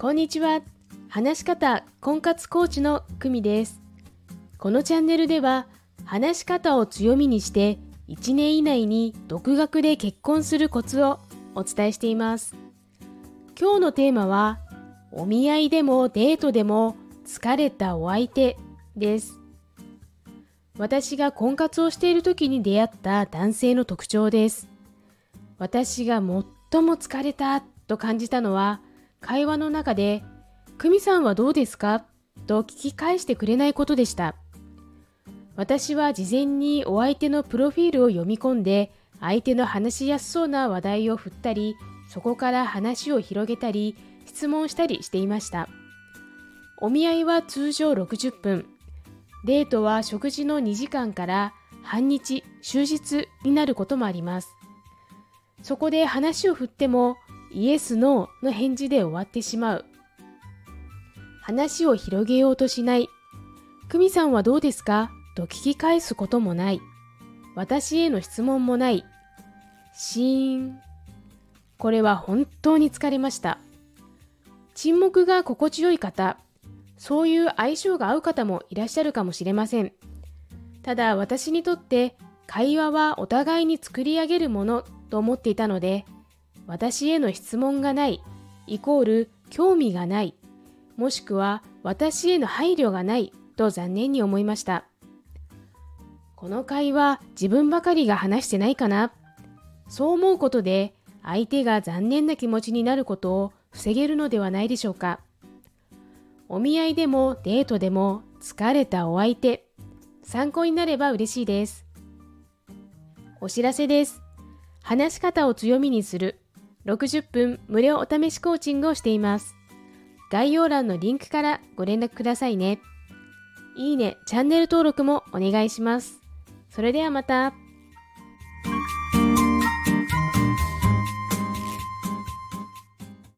こんにちは。話し方婚活コーチの久美です。このチャンネルでは、話し方を強みにして、1年以内に独学で結婚するコツをお伝えしています。今日のテーマは、お見合いでもデートでも疲れたお相手です。私が婚活をしている時に出会った男性の特徴です。私が最も疲れたと感じたのは、会話の中で、久美さんはどうですか？と聞き返してくれないことでした。私は事前にお相手のプロフィールを読み込んで、相手の話しやすそうな話題を振ったり、そこから話を広げたり、質問したりしていました。お見合いは通常60分、デートは食事の2時間から半日、終日になることもあります。そこで話を振ってもイエス・ノーの返事で終わってしまう。話を広げようとしない。久美さんはどうですか？と聞き返すこともない。私への質問もない。シーン。これは本当に疲れました。沈黙が心地よい方、そういう相性が合う方もいらっしゃるかもしれません。ただ私にとって会話はお互いに作り上げるものと思っていたので、私への質問がない、イコール興味がない、もしくは私への配慮がないと残念に思いました。この会話自分ばかりが話してないかなそう思うことで相手が残念な気持ちになることを防げるのではないでしょうか。お見合いでもデートでも疲れたお相手、参考になれば嬉しいです。お知らせです。話し方を強みにする60分無料お試しコーチングをしています。概要欄のリンクからご連絡くださいね。いいね、チャンネル登録もお願いします。それではまた。